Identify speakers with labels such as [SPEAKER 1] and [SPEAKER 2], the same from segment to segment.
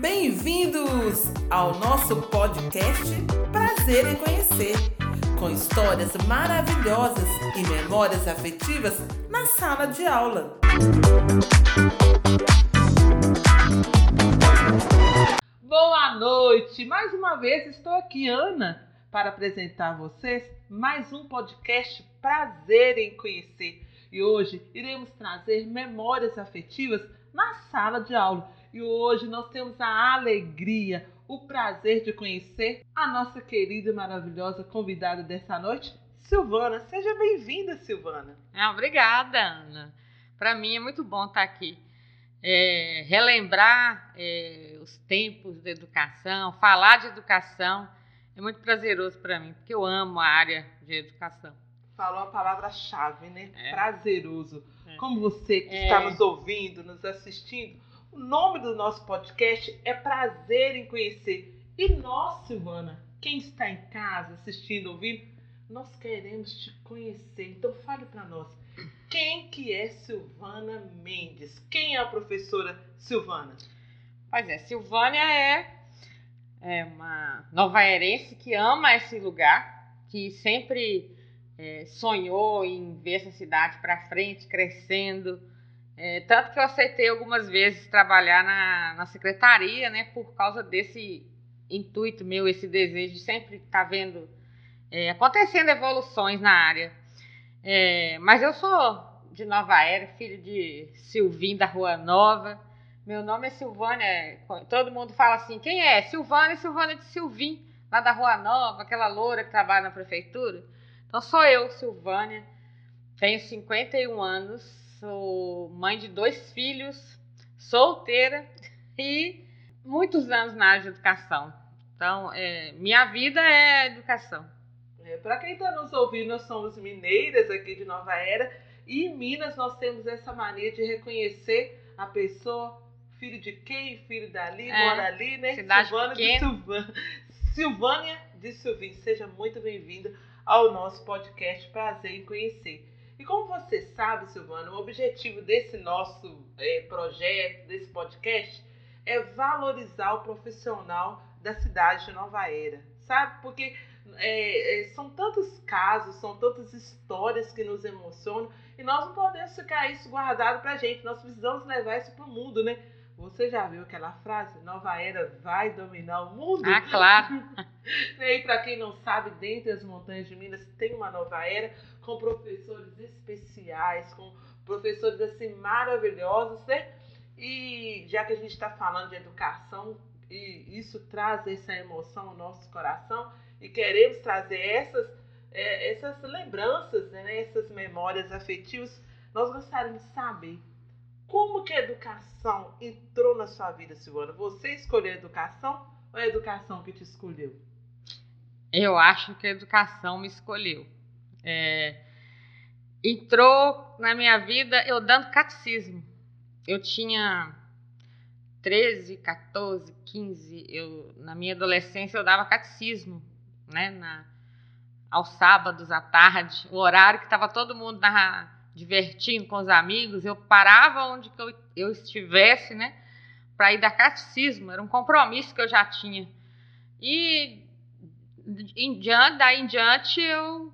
[SPEAKER 1] Bem-vindos ao nosso podcast Prazer em Conhecer, com histórias maravilhosas e memórias afetivas na sala de aula.
[SPEAKER 2] Boa noite! Mais uma vez estou aqui, Ana, para apresentar a vocês mais um podcast Prazer em Conhecer. E hoje iremos trazer memórias afetivas na sala de aula. E hoje nós temos a alegria, o prazer de conhecer a nossa querida e maravilhosa convidada dessa noite, Silvana. Seja bem-vinda, Silvana.
[SPEAKER 3] Ah, obrigada, Ana. Para mim é muito bom estar aqui é, relembrar é, os tempos da educação, falar de educação é muito prazeroso para mim, porque eu amo a área de educação.
[SPEAKER 2] Falou a palavra-chave, né? É. Prazeroso. É. Como você que está é. nos ouvindo, nos assistindo, o nome do nosso podcast é Prazer em Conhecer. E nós, Silvana, quem está em casa assistindo, ouvindo, nós queremos te conhecer. Então fale para nós quem que é Silvana Mendes? Quem é a professora Silvana?
[SPEAKER 3] Pois é, Silvânia é, é uma nova-erense que ama esse lugar, que sempre é, sonhou em ver essa cidade para frente, crescendo. É, tanto que eu aceitei algumas vezes trabalhar na, na secretaria, né, por causa desse intuito meu, esse desejo de sempre estar tá vendo é, acontecendo evoluções na área. É, mas eu sou de Nova Era, filho de Silvinho da Rua Nova. Meu nome é Silvânia. Todo mundo fala assim: quem é? Silvânia, Silvânia de Silvim, lá da Rua Nova, aquela loura que trabalha na prefeitura. Então sou eu, Silvânia. Tenho 51 anos, sou mãe de dois filhos, solteira e muitos anos na área de educação. Então, é, minha vida é educação.
[SPEAKER 2] É, Para quem está nos ouvindo, nós somos mineiras aqui de Nova Era e em Minas nós temos essa mania de reconhecer a pessoa, filho de quem, filho dali, é, mora ali, né?
[SPEAKER 3] Cidade Silvana
[SPEAKER 2] de Silvânia. Silvânia de Silvim, seja muito bem-vinda ao nosso podcast Prazer em Conhecer. E como você sabe, Silvana, o objetivo desse nosso é, projeto, desse podcast, é valorizar o profissional da cidade de Nova Era, sabe? Porque é, é, são tantos casos, são tantas histórias que nos emocionam e nós não podemos ficar isso guardado pra gente. Nós precisamos levar isso pro mundo, né? Você já viu aquela frase? Nova era vai dominar o mundo?
[SPEAKER 3] Ah, claro.
[SPEAKER 2] e para quem não sabe, dentre as montanhas de Minas tem uma nova era com professores especiais, com professores assim maravilhosos, né? E já que a gente está falando de educação, e isso traz essa emoção ao nosso coração, e queremos trazer essas, é, essas lembranças, né, essas memórias afetivas, nós gostaríamos de saber como que a educação entrou na sua vida, Silvana? Você escolheu a educação ou a educação que te escolheu?
[SPEAKER 3] Eu acho que a educação me escolheu. É, entrou na minha vida eu dando catecismo. Eu tinha 13, 14, 15, eu, na minha adolescência eu dava catecismo né, na, aos sábados à tarde, o horário que estava todo mundo na, divertindo com os amigos, eu parava onde eu, eu estivesse, né, para ir dar catecismo, era um compromisso que eu já tinha. E em diante, daí em diante eu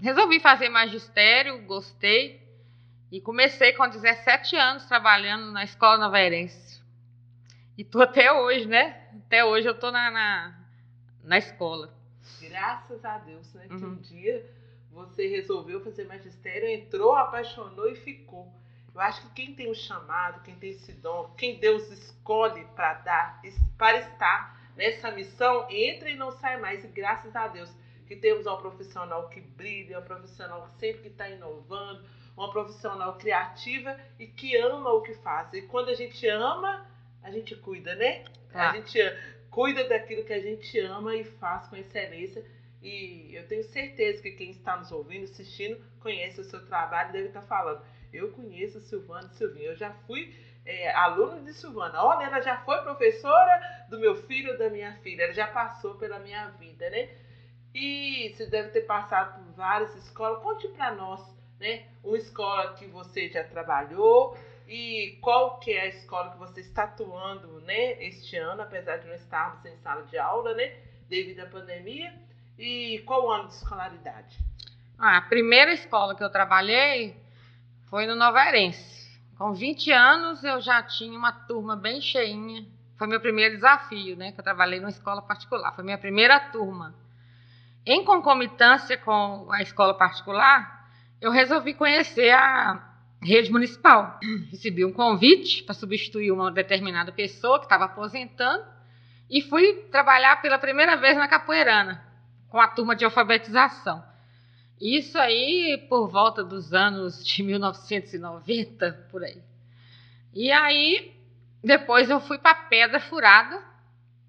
[SPEAKER 3] resolvi fazer magistério, gostei e comecei com 17 anos trabalhando na escola novairense. E tô até hoje, né? Até hoje eu tô na, na, na escola.
[SPEAKER 2] Graças a Deus, né? Uhum. Que um dia você resolveu fazer magistério, entrou, apaixonou e ficou. Eu acho que quem tem o um chamado, quem tem esse dom, quem Deus escolhe para dar, para estar nessa missão, entra e não sai mais. E graças a Deus que temos uma profissional que brilha, uma profissional que sempre está inovando, uma profissional criativa e que ama o que faz. E quando a gente ama, a gente cuida, né? Ah. A gente cuida daquilo que a gente ama e faz com excelência. E eu tenho certeza que quem está nos ouvindo, assistindo, conhece o seu trabalho e deve estar falando. Eu conheço a Silvana Silvinha, eu já fui é, aluno de Silvana. Olha, ela já foi professora do meu filho ou da minha filha, ela já passou pela minha vida, né? E você deve ter passado por várias escolas. Conte para nós, né? Uma escola que você já trabalhou E qual que é a escola que você está atuando, né, este ano, apesar de não estarmos em sala de aula, né, devido à pandemia? E qual o ano de escolaridade?
[SPEAKER 3] Ah, a primeira escola que eu trabalhei foi no Novarense. Com 20 anos eu já tinha uma turma bem cheinha. Foi meu primeiro desafio, né? Que eu trabalhei numa escola particular. Foi minha primeira turma. Em concomitância com a escola particular, eu resolvi conhecer a rede municipal. Recebi um convite para substituir uma determinada pessoa que estava aposentando e fui trabalhar pela primeira vez na Capoeirana, com a turma de alfabetização. Isso aí por volta dos anos de 1990, por aí. E aí, depois eu fui para Pedra Furada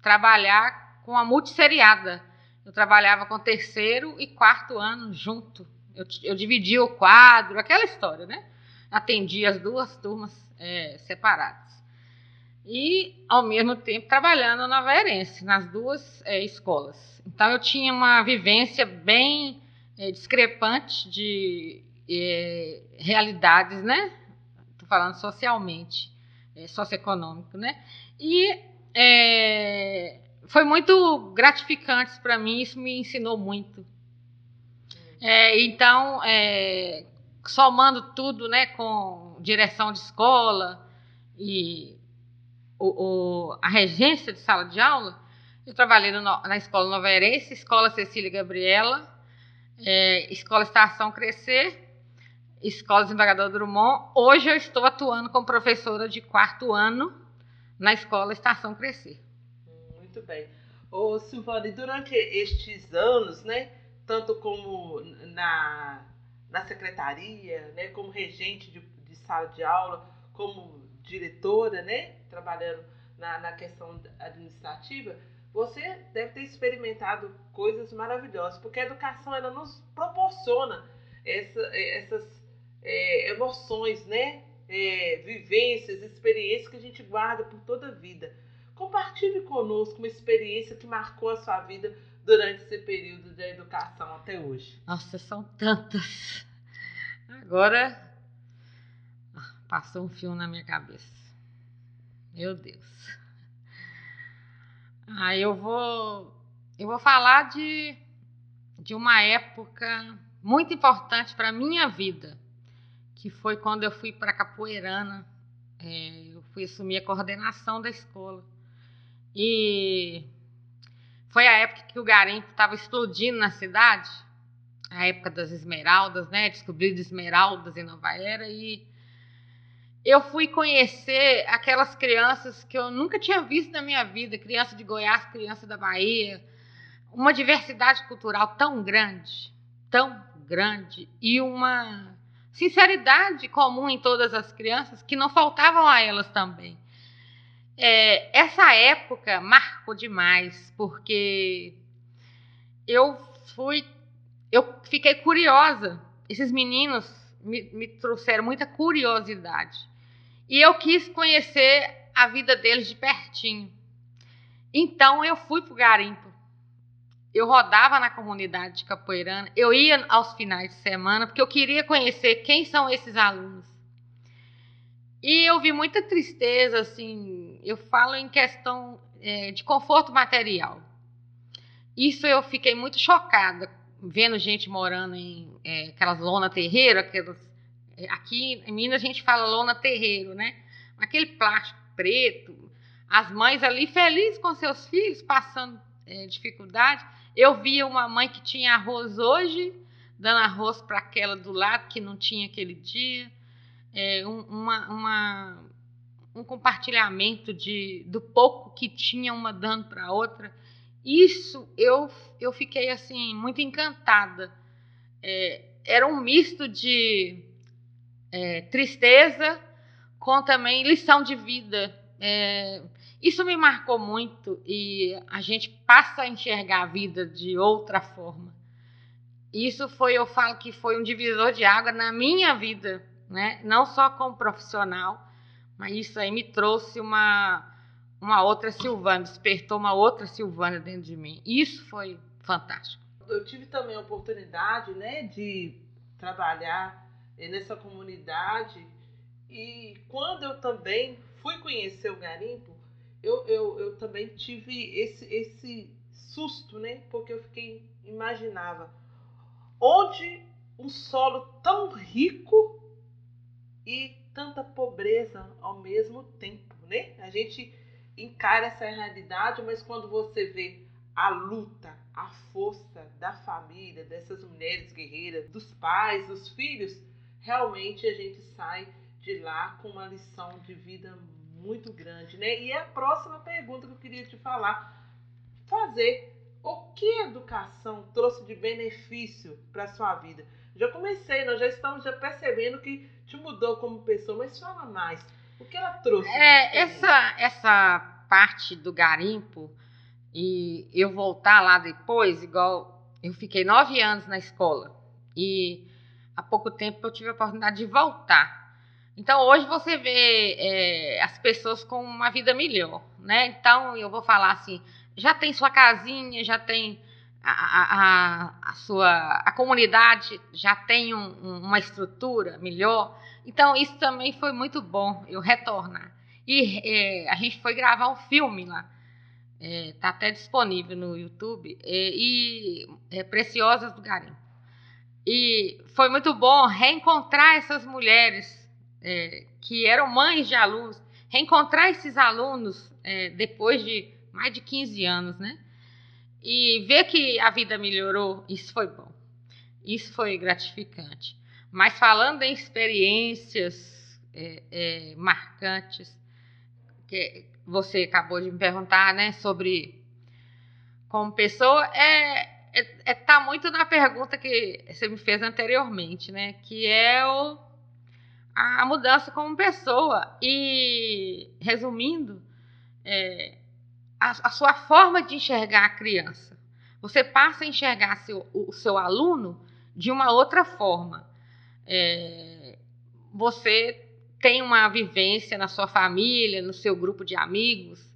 [SPEAKER 3] trabalhar com a multisseriada. Eu trabalhava com terceiro e quarto ano junto. Eu, eu dividia o quadro, aquela história, né? Atendia as duas turmas é, separadas. E, ao mesmo tempo, trabalhando na Verense, nas duas é, escolas. Então, eu tinha uma vivência bem é, discrepante de é, realidades, né? Estou falando socialmente, é, socioeconômico, né? E é, foi muito gratificante para mim, isso me ensinou muito. É, então, é, somando tudo, né, com direção de escola e o, o, a regência de sala de aula, eu trabalhei no, na Escola Nova Herense, Escola Cecília Gabriela, é, Escola Estação Crescer, Escola Desembargador Drummond. Hoje eu estou atuando como professora de quarto ano na Escola Estação Crescer.
[SPEAKER 2] Muito bem. Ô, Silvana, e durante estes anos, né, tanto como na, na secretaria, né, como regente de, de sala de aula, como diretora, né, trabalhando na, na questão administrativa, você deve ter experimentado coisas maravilhosas, porque a educação ela nos proporciona essa, essas é, emoções, né? É, vivências, experiências que a gente guarda por toda a vida. Compartilhe conosco uma experiência que marcou a sua vida durante esse período de educação até hoje.
[SPEAKER 3] Nossa, são tantas. Agora ah, passou um fio na minha cabeça. Meu Deus. Ah, eu vou eu vou falar de de uma época muito importante para minha vida, que foi quando eu fui para Capoeirana. É, eu fui assumir a coordenação da escola. E foi a época que o garimpo estava explodindo na cidade, a época das esmeraldas, né? Descobrindo esmeraldas em Nova Era e eu fui conhecer aquelas crianças que eu nunca tinha visto na minha vida, criança de Goiás, criança da Bahia, uma diversidade cultural tão grande, tão grande e uma sinceridade comum em todas as crianças que não faltavam a elas também. É, essa época marcou demais porque eu fui, eu fiquei curiosa. Esses meninos me, me trouxeram muita curiosidade. E eu quis conhecer a vida deles de pertinho. Então eu fui para o garimpo. Eu rodava na comunidade de Capoeirana, eu ia aos finais de semana, porque eu queria conhecer quem são esses alunos. E eu vi muita tristeza, assim, eu falo em questão é, de conforto material. Isso eu fiquei muito chocada, vendo gente morando em é, aquelas lona terreira, aquelas é, aqui em Minas a gente fala lona terreiro, né? Aquele plástico preto, as mães ali felizes com seus filhos, passando é, dificuldade. Eu via uma mãe que tinha arroz hoje, dando arroz para aquela do lado que não tinha aquele dia. É, um, uma, uma, um compartilhamento de, do pouco que tinha uma dando para a outra. Isso eu, eu fiquei assim muito encantada. É, era um misto de é, tristeza com também lição de vida. É, isso me marcou muito e a gente passa a enxergar a vida de outra forma. Isso foi, eu falo que foi um divisor de água na minha vida, né? Não só como profissional, mas isso aí me trouxe uma uma outra Silvana, despertou uma outra Silvana dentro de mim. Isso foi fantástico.
[SPEAKER 2] Eu tive também a oportunidade, né, de trabalhar nessa comunidade E quando eu também fui conhecer o garimpo, eu, eu, eu também tive esse, esse susto, né? Porque eu fiquei, imaginava, onde um solo tão rico e tanta pobreza ao mesmo tempo, né? A gente encara essa realidade, mas quando você vê a luta, a força da família, dessas mulheres guerreiras, dos pais, dos filhos, realmente a gente sai de lá com uma lição de vida muito grande, né? E a próxima pergunta que eu queria te falar, fazer o que a educação trouxe de benefício para sua vida? Já comecei, nós já estamos já percebendo que te mudou como pessoa, mas fala mais. O que ela trouxe?
[SPEAKER 3] É, essa, essa parte do garimpo e eu voltar lá depois, igual eu fiquei nove anos na escola e há pouco tempo eu tive a oportunidade de voltar. Então hoje você vê é, as pessoas com uma vida melhor, né? Então eu vou falar assim, já tem sua casinha, já tem a, a, a sua a comunidade já tem um, uma estrutura melhor. Então isso também foi muito bom eu retornar. E é, a gente foi gravar um filme lá. É, tá até disponível no YouTube. É, e é, Preciosas do Garimpo. E foi muito bom reencontrar essas mulheres é, que eram mães de alunos, reencontrar esses alunos é, depois de mais de 15 anos, né? E ver que a vida melhorou, isso foi bom. Isso foi gratificante. Mas falando em experiências é, é, marcantes, que você acabou de me perguntar, né, sobre como pessoa, é, é, é tá muito na pergunta que você me fez anteriormente, né, que é o, a mudança como pessoa. E, resumindo, é, a, a, sua forma de enxergar a criança. Você passa a enxergar seu, o seu aluno de uma outra forma. É, você tem uma vivência na sua família, no seu grupo de amigos,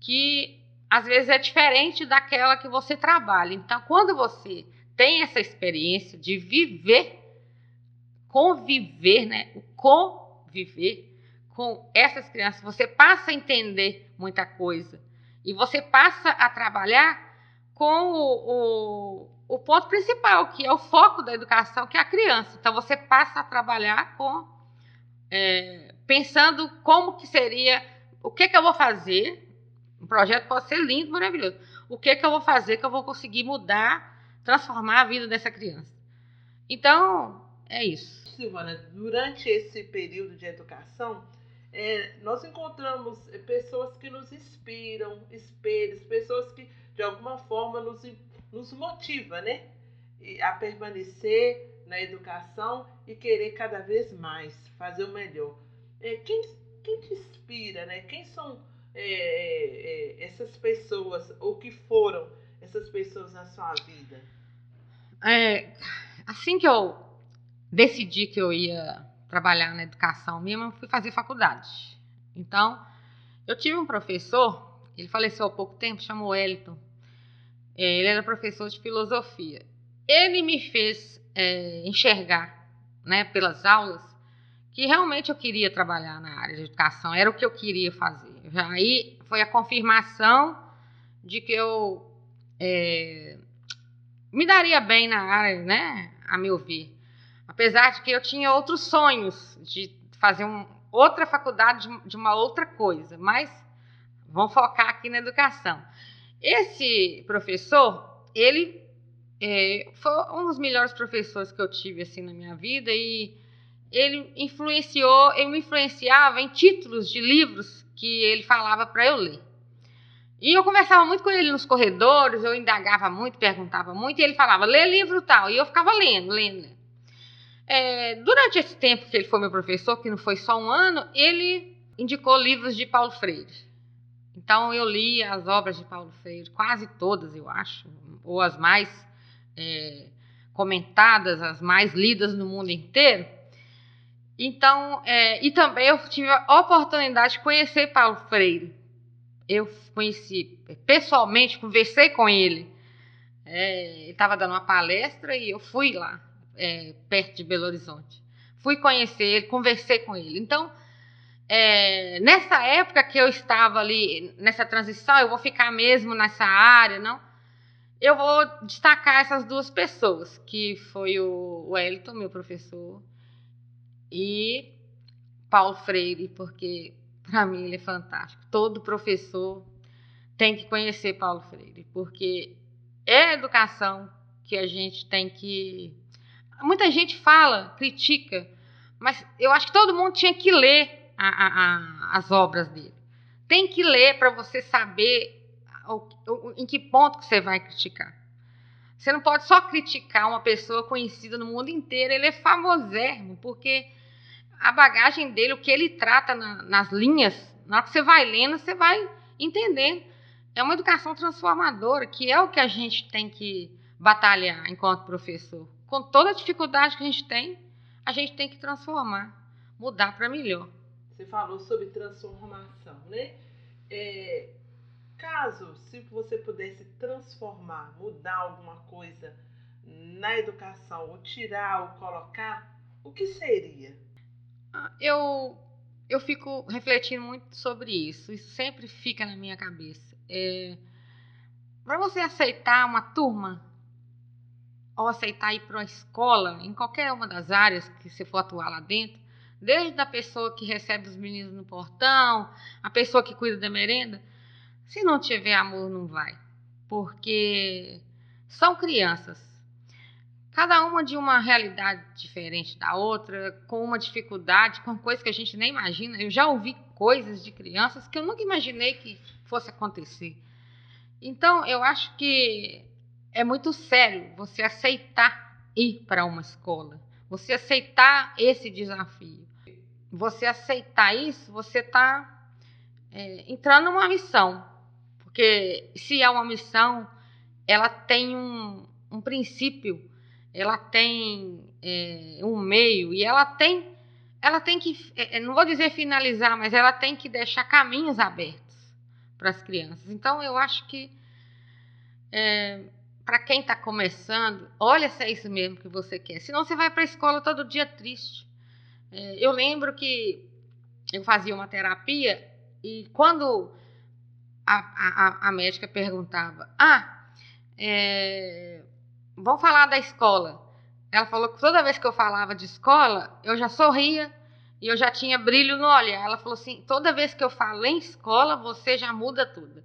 [SPEAKER 3] que às vezes é diferente daquela que você trabalha. Então, quando você tem essa experiência de viver, conviver, né? O conviver com essas crianças, você passa a entender muita coisa. E você passa a trabalhar com o, o, o, ponto principal, que é o foco da educação, que é a criança. Então você passa a trabalhar com é, pensando como que seria, o que, que eu vou fazer. O projeto pode ser lindo, maravilhoso. O que, que eu vou fazer que eu vou conseguir mudar, transformar a vida dessa criança. Então, é isso.
[SPEAKER 2] Silvana, durante esse período de educação, é, nós encontramos é, pessoas que nos inspiram, espelhos, pessoas que de alguma forma nos, nos motivam né? a permanecer na educação e querer cada vez mais fazer o melhor. É, quem, quem te inspira? Né? Quem são é, é, é essas pessoas, ou que foram essas pessoas na sua vida?
[SPEAKER 3] assim que eu decidi que eu ia trabalhar na educação mesmo, fui fazer faculdade. Então, eu tive um professor, ele faleceu há pouco tempo, chamou Wellington. É, ele era professor de filosofia. Ele me fez é, enxergar, né, pelas aulas, que realmente eu queria trabalhar na área de educação, era o que eu queria fazer. Aí foi a confirmação de que eu é, me daria bem na área, né, a meu ver. Apesar de que eu tinha outros sonhos de fazer um, outra faculdade de, de uma outra coisa, mas vamos focar aqui na educação. Esse professor, ele é, foi um dos melhores professores que eu tive assim na minha vida e ele influenciou, ele me influenciava em títulos de livros que ele falava para eu ler. E eu conversava muito com ele nos corredores, eu indagava muito, perguntava muito, e ele falava, lê livro tal, e eu ficava lendo, lendo, lendo. É, durante esse tempo que ele foi meu professor, que não foi só um ano, ele indicou livros de Paulo Freire. Então eu li as obras de Paulo Freire, quase todas, eu acho, ou as mais é, comentadas, as mais lidas no mundo inteiro. Então, é, e também eu tive a oportunidade de conhecer Paulo Freire. Eu conheci pessoalmente, conversei com ele. É, ele estava dando uma palestra e eu fui lá é, perto de Belo Horizonte. fui conhecer ele, conversei com ele. Então, é, nessa época que eu estava ali, nessa transição, eu vou ficar mesmo nessa área, não? Eu vou destacar essas duas pessoas, que foi o Wellington, meu professor, e Paulo Freire, porque para mim ele é fantástico. Todo professor tem que conhecer Paulo Freire, porque é a educação que a gente tem que. Muita gente fala, critica, mas eu acho que todo mundo tinha que ler a, a, a, as obras dele. Tem que ler para você saber o, o, em que ponto que você vai criticar. Você não pode só criticar uma pessoa conhecida no mundo inteiro, ele é famosérrimo, porque a bagagem dele, o que ele trata na, nas linhas, na hora que você vai lendo, você vai entendendo. É uma educação transformadora, que é o que a gente tem que batalhar enquanto professor. Com toda a dificuldade que a gente tem, a gente tem que transformar, mudar para melhor.
[SPEAKER 2] Você falou sobre transformação, né? É, caso, se você pudesse transformar, mudar alguma coisa na educação, ou tirar ou colocar, o que seria?
[SPEAKER 3] Ah, eu, eu fico refletindo muito sobre isso. Isso sempre fica na minha cabeça. É, para você aceitar uma turma, ou aceitar ir para uma escola, em qualquer uma das áreas que você for atuar lá dentro, Desde a pessoa que recebe os meninos no portão, a pessoa que cuida da merenda. Se não tiver amor, não vai. Porque são crianças. Cada uma de uma realidade diferente da outra, com uma dificuldade, com coisas que a gente nem imagina. Eu já ouvi coisas de crianças que eu nunca imaginei que fosse acontecer. Então, eu acho que é muito sério você aceitar ir para uma escola, você aceitar esse desafio você aceitar isso, você está é, entrando numa missão. Porque se é uma missão, ela tem um, um princípio, ela tem é, um meio e ela tem, ela tem que, é, é não vou dizer finalizar, mas ela tem que deixar caminhos abertos para as crianças. Então eu acho que é, para quem está começando, olha se é isso mesmo que você quer. Senão você vai para a escola todo dia triste. É, eu lembro que eu fazia uma terapia e quando a, a, a médica perguntava: Ah, é, vamos falar da escola. Ela falou que toda vez que eu falava de escola, eu já sorria e eu já tinha brilho no olhar. Ela falou assim: toda vez que eu falo em escola, você já muda tudo.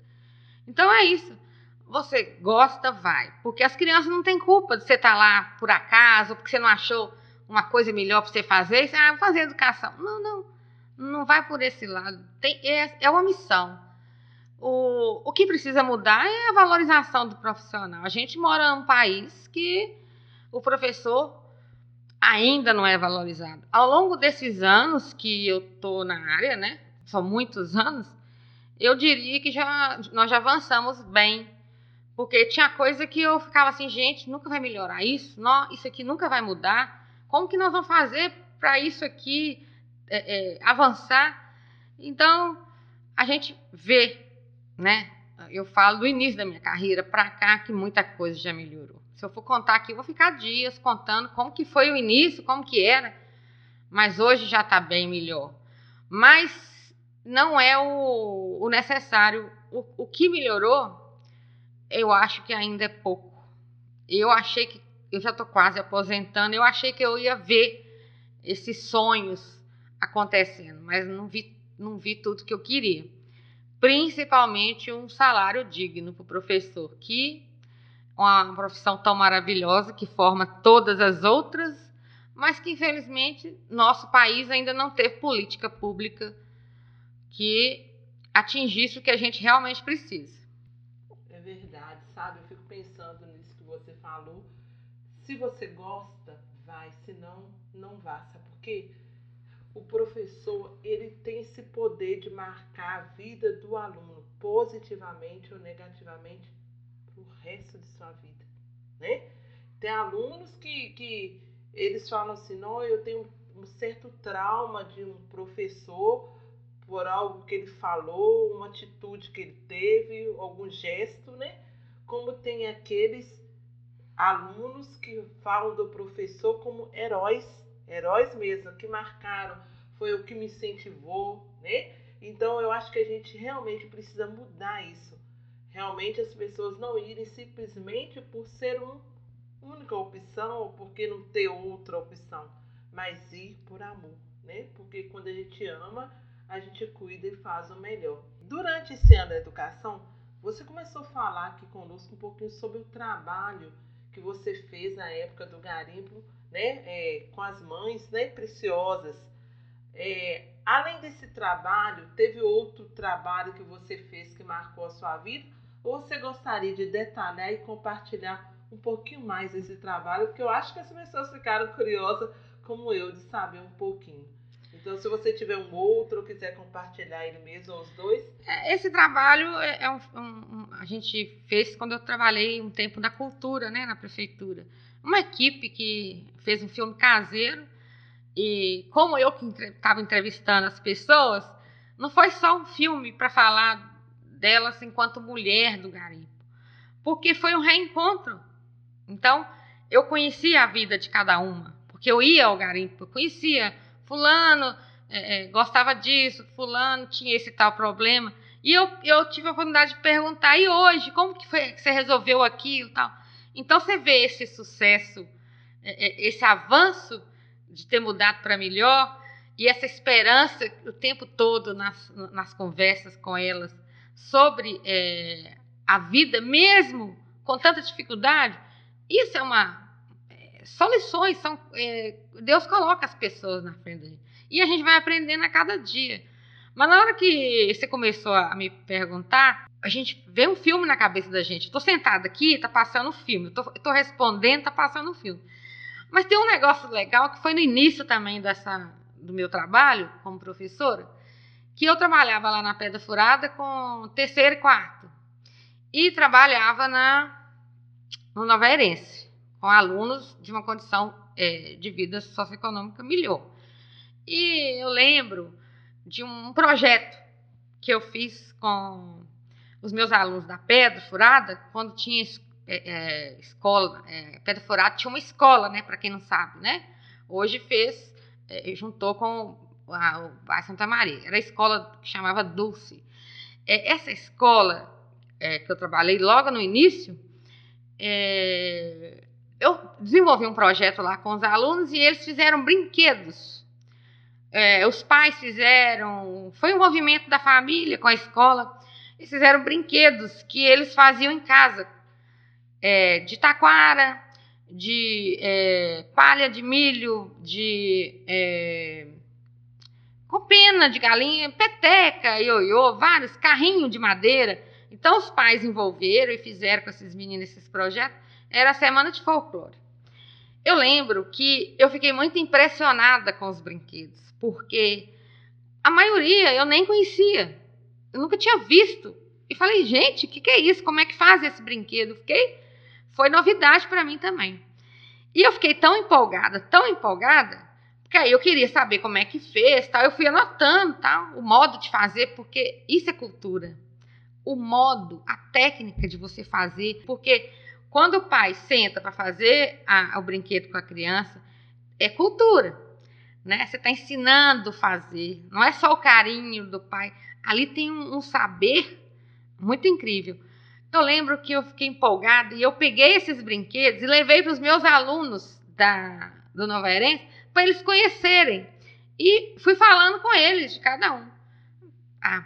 [SPEAKER 3] Então é isso. Você gosta, vai. Porque as crianças não têm culpa de você estar lá por acaso, porque você não achou uma coisa melhor para você fazer, você, ah, vou fazer educação. Não, não, não vai por esse lado. Tem, é, é uma missão. O, o que precisa mudar é a valorização do profissional. A gente mora num país que o professor ainda não é valorizado. Ao longo desses anos que eu estou na área, né, são muitos anos, eu diria que já, nós já avançamos bem. Porque tinha coisa que eu ficava assim, gente, nunca vai melhorar isso, não, isso aqui nunca vai mudar. Como que nós vamos fazer para isso aqui é, é, avançar? Então, a gente vê, né? Eu falo do início da minha carreira para cá que muita coisa já melhorou. Se eu for contar aqui, eu vou ficar dias contando como que foi o início, como que era, mas hoje já está bem melhor. Mas não é o, o necessário. O, o que melhorou, eu acho que ainda é pouco. Eu achei que eu já estou quase aposentando, eu achei que eu ia ver esses sonhos acontecendo, mas não vi, não vi tudo que eu queria. Principalmente um salário digno para o professor, que é uma profissão tão maravilhosa que forma todas as outras, mas que infelizmente nosso país ainda não teve política pública que atingisse o que a gente realmente precisa.
[SPEAKER 2] É verdade, sabe? Eu fico pensando nisso que você falou se você gosta, vai. Se não, não vá. Sabe por quê? O professor, ele tem esse poder de marcar a vida do aluno positivamente ou negativamente pro resto de sua vida, né? Tem alunos que, que eles falam assim, não, eu tenho um certo trauma de um professor por algo que ele falou, uma atitude que ele teve, algum gesto, né? Como tem aqueles alunos que falam do professor como heróis, heróis mesmo, que marcaram, foi o que me incentivou, né? Então eu acho que a gente realmente precisa mudar isso. Realmente as pessoas não irem simplesmente por ser uma única opção ou porque não ter outra opção, mas ir por amor, né? Porque quando a gente ama, a gente cuida e faz o melhor. Durante esse ano da educação, você começou a falar aqui conosco um pouquinho sobre o trabalho que você fez na época do garimpo, né, é, com as mães, né, preciosas. É, além desse trabalho, teve outro trabalho que você fez que marcou a sua vida? Ou você gostaria de detalhar e compartilhar um pouquinho mais desse trabalho? Porque eu acho que as pessoas ficaram curiosas, como eu, de saber um pouquinho. Então, se você tiver um outro ou quiser compartilhar ele mesmo, os dois.
[SPEAKER 3] É, esse trabalho é, é um, um, a gente fez quando eu trabalhei um tempo na cultura, né, na prefeitura. Uma equipe que fez um filme caseiro e como eu que estava entrevistando as pessoas, não foi só um filme para falar delas enquanto mulher do garimpo, porque foi um reencontro. Então, eu conhecia a vida de cada uma, porque eu ia ao garimpo, eu conhecia fulano é, é, gostava disso, fulano tinha esse tal problema. E eu, eu tive a oportunidade de perguntar, e hoje, como que foi que você resolveu aquilo tal? Então você vê esse sucesso, é, é, esse avanço de ter mudado para melhor e essa esperança o tempo todo nas, nas conversas com elas sobre é, a vida, mesmo com tanta dificuldade, isso é uma só lições, são, é, Deus coloca as pessoas na frente da gente. E a gente vai aprendendo a cada dia. Mas na hora que você começou a me perguntar, a gente vê um filme na cabeça da gente. Estou sentada aqui, está passando um filme. Estou respondendo, está passando um filme. Mas tem um negócio legal que foi no início também dessa, do meu trabalho como professora, que eu trabalhava lá na Pedra Furada com terceiro e quarto. E trabalhava na, no Nova Herense com alunos de uma condição é, de vida socioeconômica melhor. E eu lembro de um projeto que eu fiz com os meus alunos da Pedra Furada, quando tinha é, é, escola, é, Pedra Furada tinha uma escola, né, para quem não sabe, né? Hoje fez, é, juntou com a, o Bairro Santa Maria, era a escola que chamava Dulce. É, essa escola que eu trabalhei logo no início, é, eu desenvolvi um projeto lá com os alunos e eles fizeram brinquedos. É, os pais fizeram, foi um movimento da família com a escola. Eles fizeram brinquedos que eles faziam em casa, é, de taquara, de é, palha de milho, de é, copena de galinha, peteca, ioiô, vários carrinhos de madeira. Então os pais envolveram e fizeram com esses meninos esses projetos era a semana de folclore. Eu lembro que eu fiquei muito impressionada com os brinquedos, porque a maioria eu nem conhecia, eu nunca tinha visto. E falei, gente, o que, que, é isso? Como é que faz esse brinquedo? Fiquei, foi novidade para mim também. E eu fiquei tão empolgada, tão empolgada, porque aí eu queria saber como é que fez, tal. Eu fui anotando, tal, o modo de fazer, porque isso é cultura. O modo, a técnica de você fazer, porque quando o pai senta para fazer a, o brinquedo com a criança, é cultura, né? Você está ensinando a fazer, não é só o carinho do pai. Ali tem um, um saber muito incrível. Eu lembro que eu fiquei empolgada e eu peguei esses brinquedos e levei para os meus alunos da, do Nova Herense para eles conhecerem. E fui falando com eles, de cada um. Ah,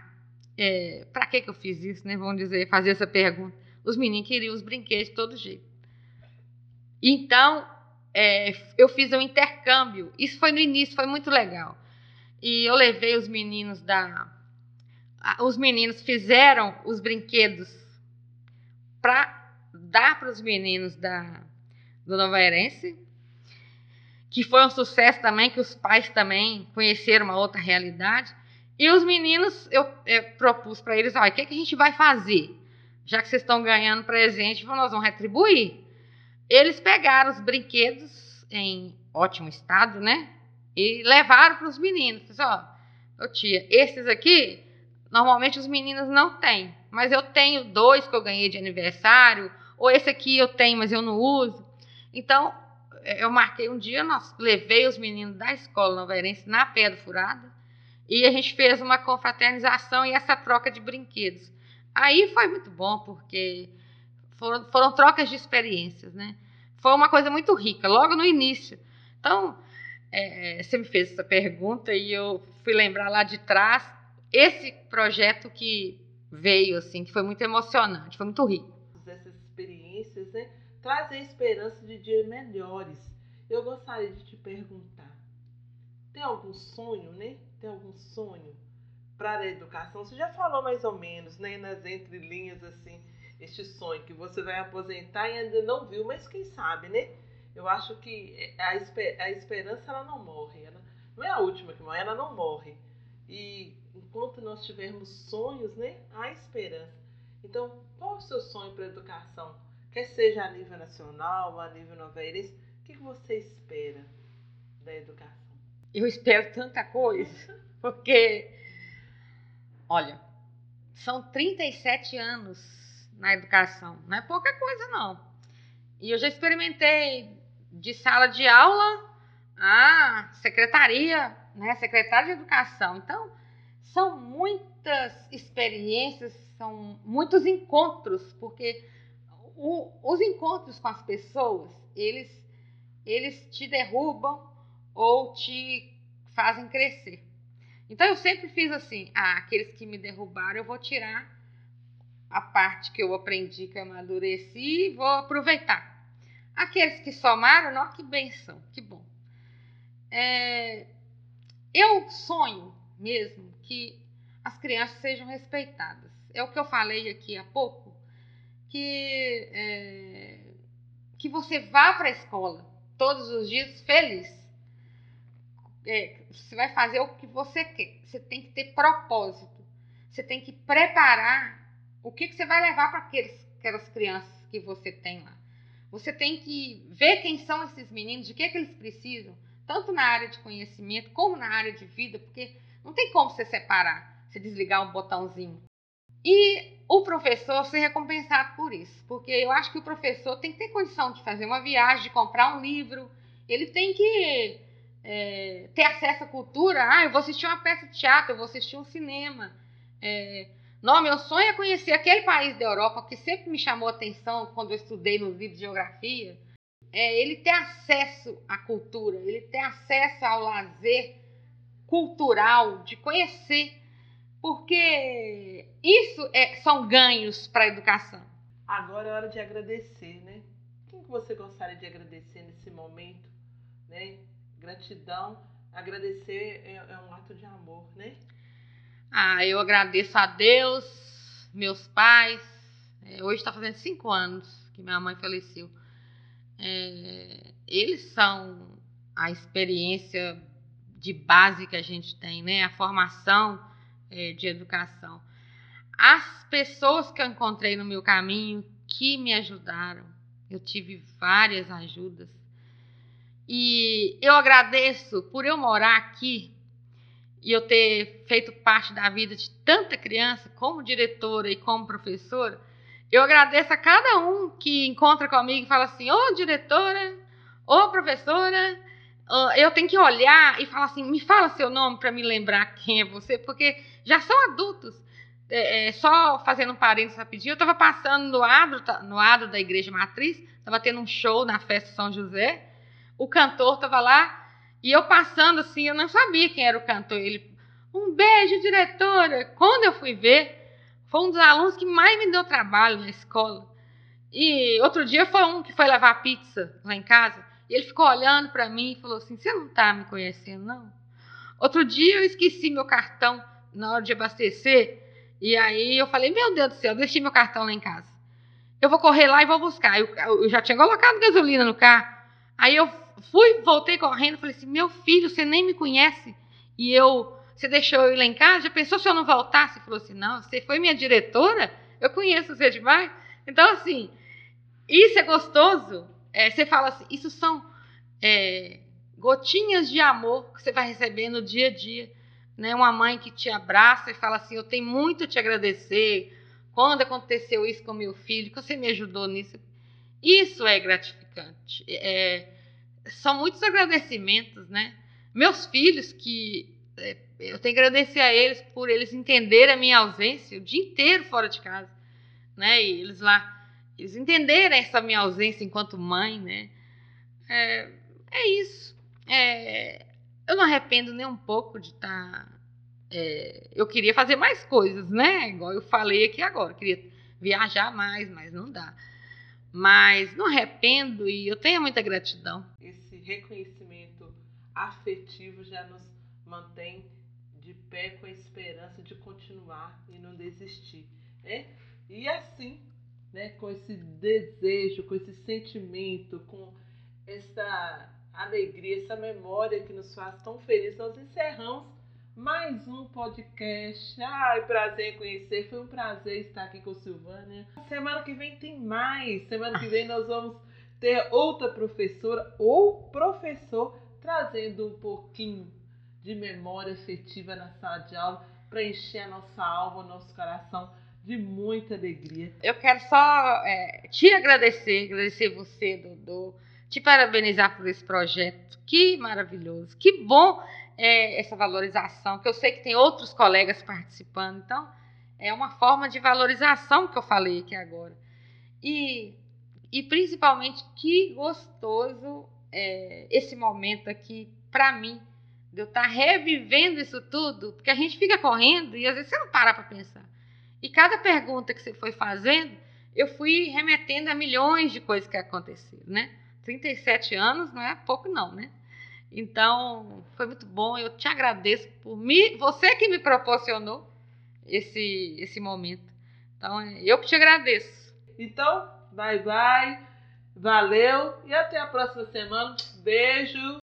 [SPEAKER 3] é, para que, que eu fiz isso, né? Vamos dizer, fazer essa pergunta os meninos queriam os brinquedos de todo jeito. Então, é, eu fiz um intercâmbio. Isso foi no início, foi muito legal. E eu levei os meninos da. Os meninos fizeram os brinquedos para dar para os meninos da, do Nova Herense, que foi um sucesso também, que os pais também conheceram uma outra realidade. E os meninos, eu, eu propus para eles: olha, o que, é que a gente vai fazer? Já que vocês estão ganhando presente, nós vamos retribuir. Eles pegaram os brinquedos em ótimo estado, né? E levaram para os meninos. Ó, oh, tia, esses aqui, normalmente os meninos não têm, mas eu tenho dois que eu ganhei de aniversário, ou esse aqui eu tenho, mas eu não uso. Então, eu marquei um dia, nós levei os meninos da escola novairense na Pedra Furada e a gente fez uma confraternização e essa troca de brinquedos. Aí foi muito bom, porque foram, foram trocas de experiências, né? Foi uma coisa muito rica, logo no início. Então, é, você me fez essa pergunta e eu fui lembrar lá de trás esse projeto que veio, assim, que foi muito emocionante, foi muito rico.
[SPEAKER 2] Essas experiências, né? Trazem esperança de dias melhores. Eu gostaria de te perguntar, tem algum sonho, né? Tem algum sonho para a educação? Você já falou mais ou menos, né? Nas entrelinhas, assim, este sonho que você vai aposentar e ainda não viu, mas quem sabe, né? Eu acho que a, esper a esperança ela não morre, ela não é a última que morre, ela não morre. E enquanto nós tivermos sonhos, né, há esperança. Então, qual é o seu sonho para a educação? Quer seja a nível nacional, a nível noveirense, o que você espera da educação?
[SPEAKER 3] Eu espero tanta coisa, porque, olha, são 37 anos na educação, não é pouca coisa não. E eu já experimentei de sala de aula a secretaria, né, secretária de educação. Então, são muitas experiências, são muitos encontros, porque o, os encontros com as pessoas, eles, eles te derrubam ou te fazem crescer. Então eu sempre fiz assim, ah, aqueles que me derrubaram eu vou tirar a parte que eu aprendi, que eu amadureci e vou aproveitar. Aqueles que somaram, não, que benção, que bom. É, eu sonho mesmo que as crianças sejam respeitadas. É o que eu falei aqui há pouco, que, é, que você vá para a escola todos os dias feliz. É, você vai fazer o que você quer. Você tem que ter propósito. Você tem que preparar o que, que você vai levar para aquelas crianças que você tem lá. Você tem que ver quem são esses meninos, de que, que eles precisam, tanto na área de conhecimento como na área de vida, porque não tem como você separar, você desligar um botãozinho. E o professor ser recompensado por isso, porque eu acho que o professor tem que ter condição de fazer uma viagem, de comprar um livro, ele tem que é, ter acesso à cultura. Ah, eu vou assistir uma peça de teatro, eu vou assistir um cinema. É, não, meu sonho é conhecer aquele país da Europa que sempre me chamou a atenção quando eu estudei nos livros de geografia. É ele ter acesso à cultura, ele ter acesso ao lazer cultural, de conhecer, porque isso é, são ganhos para a educação.
[SPEAKER 2] Agora é hora de agradecer, né? Quem que você gostaria de agradecer nesse momento, né? Gratidão, agradecer é, é um ato de amor, né?
[SPEAKER 3] Ah, eu agradeço a Deus, meus pais. É, hoje está fazendo cinco anos que minha mãe faleceu. É, eles são a experiência de base que a gente tem, né? A formação é, de educação. As pessoas que eu encontrei no meu caminho que me ajudaram, eu tive várias ajudas. E eu agradeço por eu morar aqui e eu ter feito parte da vida de tanta criança, como diretora e como professora. Eu agradeço a cada um que encontra comigo e fala assim: ô diretora, ô professora, eu tenho que olhar e falar assim, me fala seu nome para me lembrar quem é você, porque já são adultos. É, é, só fazendo um parênteses rapidinho, eu estava passando no adro, no adro da Igreja Matriz, estava tendo um show na festa São José, o cantor estava lá, e eu passando assim, eu não sabia quem era o cantor. Ele, um beijo, diretora. Quando eu fui ver, foi um dos alunos que mais me deu trabalho na escola. E outro dia foi um que foi levar pizza lá em casa. E ele ficou olhando para mim e falou assim: Você não está me conhecendo, não? Outro dia eu esqueci meu cartão na hora de abastecer. E aí eu falei: Meu Deus do céu, deixei meu cartão lá em casa. Eu vou correr lá e vou buscar. Eu, eu já tinha colocado gasolina no carro. Aí eu fui, voltei correndo. Falei assim: Meu filho, você nem me conhece. E eu, você deixou eu ir lá em casa? Já pensou se eu não voltasse? Falou assim: Não, você foi minha diretora? Eu conheço você demais. Então, assim, isso é gostoso é, você fala assim, isso são é, gotinhas de amor que você vai receber no dia a dia. Né? Uma mãe que te abraça e fala assim: Eu tenho muito a te agradecer. Quando aconteceu isso com meu filho, que você me ajudou nisso. Isso é gratificante. É, são muitos agradecimentos, né? Meus filhos, que é, eu tenho que agradecer a eles por eles entenderem a minha ausência o dia inteiro fora de casa, né? E eles lá, eles entenderem essa minha ausência enquanto mãe, né? É, é isso. É, eu não arrependo nem um pouco de estar. Tá, é, eu queria fazer mais coisas, né? Igual eu falei aqui agora, eu queria viajar mais, mas não dá. Mas não arrependo e eu tenho muita gratidão.
[SPEAKER 2] Esse reconhecimento afetivo já nos mantém de pé com a esperança de continuar e não desistir. Né? E assim, né, com esse desejo, com esse sentimento, com essa alegria, essa memória que nos faz tão felizes, nós encerramos mais um podcast. Ai, prazer em conhecer. Foi um prazer estar aqui com Silvânia. Semana que vem tem mais. Semana que vem nós vamos ter outra professora ou professor trazendo um pouquinho de memória afetiva na sala de aula para encher a nossa alma, o nosso coração de muita alegria.
[SPEAKER 3] Eu quero só é, te agradecer, agradecer você, Dodô, te parabenizar por esse projeto. Que maravilhoso, que bom é, essa valorização, que eu sei que tem outros colegas participando. Então, é uma forma de valorização que eu falei aqui agora. E, e principalmente, que gostoso é, esse momento aqui, para mim, de eu estar tá revivendo isso tudo, porque a gente fica correndo e às vezes você não para para pensar. E cada pergunta que você foi fazendo, eu fui remetendo a milhões de coisas que aconteceram, né? 37 anos não é pouco não, né? Então, foi muito bom. Eu te agradeço por me, você que me proporcionou esse esse momento. Então, eu que te agradeço.
[SPEAKER 2] Então, bye bye. Valeu e até a próxima semana. Beijo.